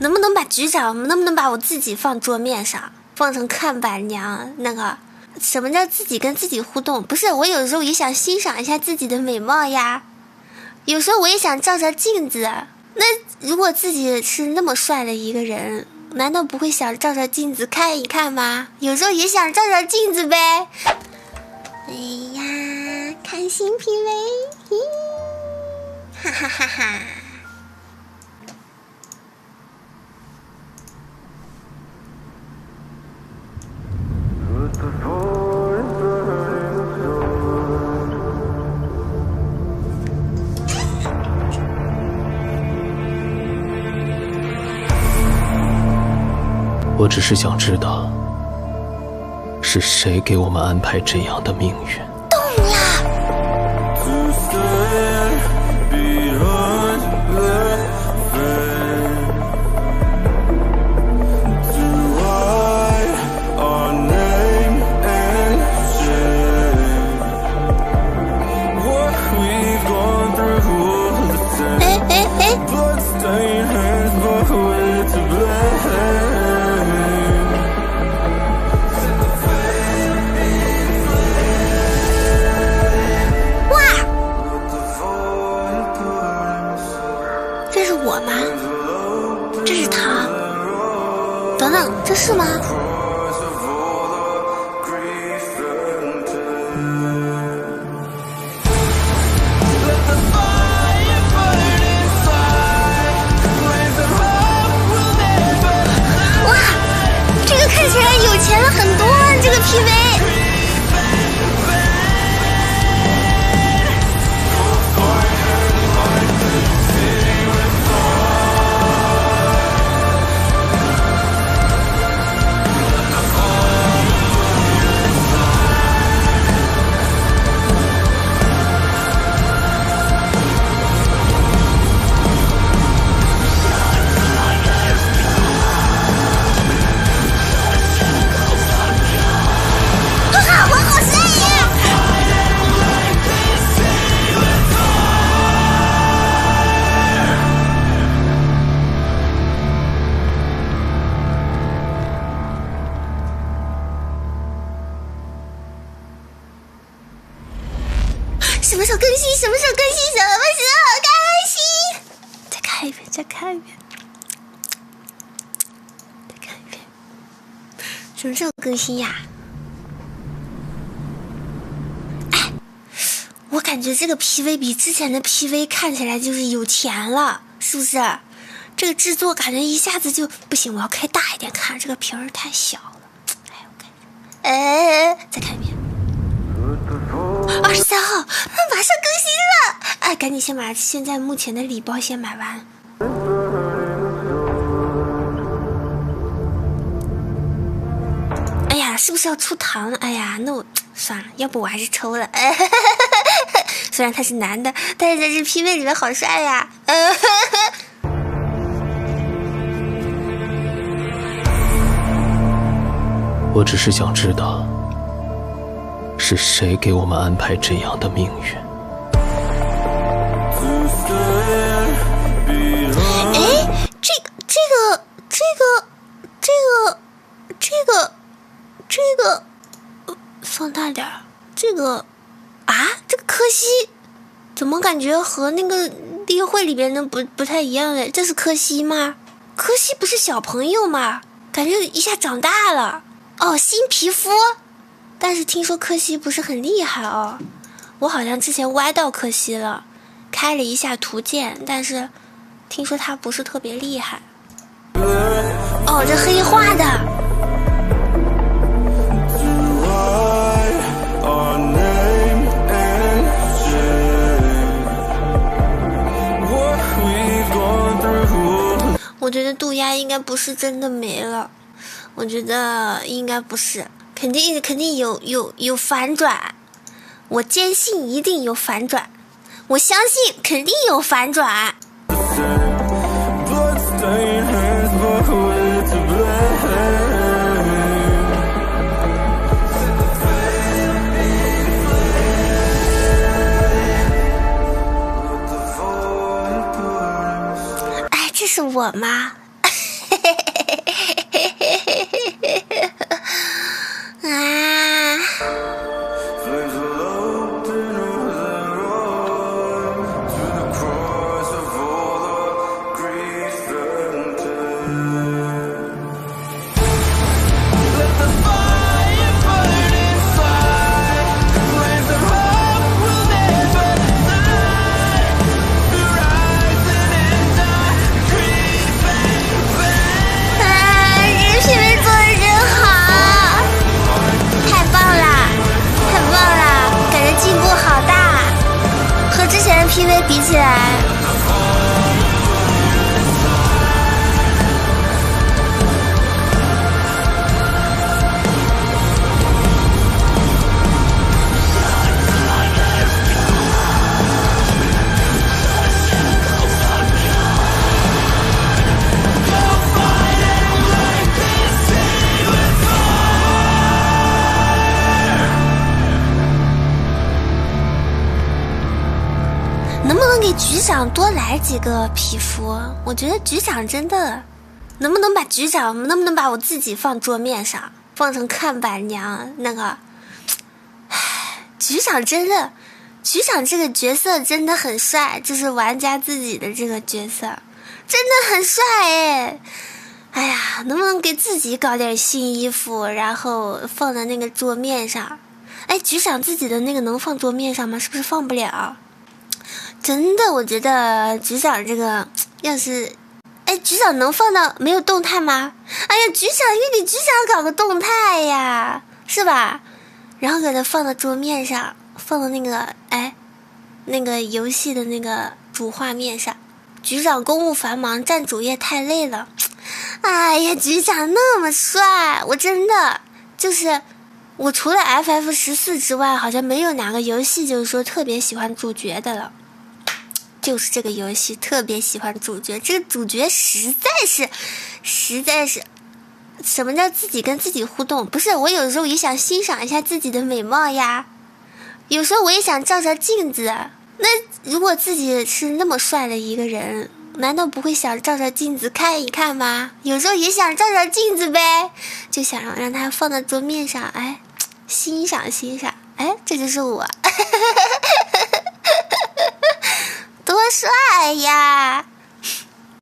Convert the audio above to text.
能不能把局长，能不能把我自己放桌面上，放成看板娘？那个什么叫自己跟自己互动？不是，我有时候也想欣赏一下自己的美貌呀。有时候我也想照照镜子。那如果自己是那么帅的一个人，难道不会想照照镜子看一看吗？有时候也想照照镜子呗。哎呀，看新 PV，哈哈哈哈！我只是想知道，是谁给我们安排这样的命运。我吧，这是他，等等，这是吗？更新？什么时候更新？什么时候更新？再看一遍，再看一遍，再看一遍。什么时候更新呀？哎，我感觉这个 PV 比之前的 PV 看起来就是有钱了，是不是？这个制作感觉一下子就不行，我要开大一点看，这个屏儿太小了。哎，我看一下，哎，再看一遍。二十三号，马上更新了！哎，赶紧先把现在目前的礼包先买完。哎呀，是不是要出糖？哎呀，那我算了，要不我还是抽了。虽然他是男的，但是在这 PV 里面好帅呀！我只是想知道。是谁给我们安排这样的命运？哎，这个、这个、这个、这个、这个、这个，放大点儿。这个啊，这个柯西怎么感觉和那个例会里边的不不太一样嘞？这是柯西吗？柯西不是小朋友吗？感觉一下长大了。哦，新皮肤。但是听说柯西不是很厉害哦，我好像之前歪到柯西了，开了一下图鉴，但是听说他不是特别厉害。哦，这黑化的。我觉得渡鸦应该不是真的没了，我觉得应该不是。肯定肯定有有有反转，我坚信一定有反转，我相信肯定有反转。哎，这是我吗？比起来。局长多来几个皮肤，我觉得局长真的，能不能把局长能不能把我自己放桌面上，放成看板娘那个？唉，局长真的，局长这个角色真的很帅，就是玩家自己的这个角色，真的很帅哎！哎呀，能不能给自己搞点新衣服，然后放在那个桌面上？哎，局长自己的那个能放桌面上吗？是不是放不了？真的，我觉得局长这个 要是，哎，局长能放到没有动态吗？哎呀，局长也给局长搞个动态呀，是吧？然后给他放到桌面上，放到那个哎，那个游戏的那个主画面上。局长公务繁忙，占主页太累了。哎呀，局长那么帅，我真的就是我除了 FF 十四之外，好像没有哪个游戏就是说特别喜欢主角的了。就是这个游戏特别喜欢主角，这个主角实在是，实在是，什么叫自己跟自己互动？不是我有时候也想欣赏一下自己的美貌呀，有时候我也想照照镜子。那如果自己是那么帅的一个人，难道不会想照照镜子看一看吗？有时候也想照照镜子呗，就想让他放在桌面上，哎，欣赏欣赏，哎，这就是我。帅呀！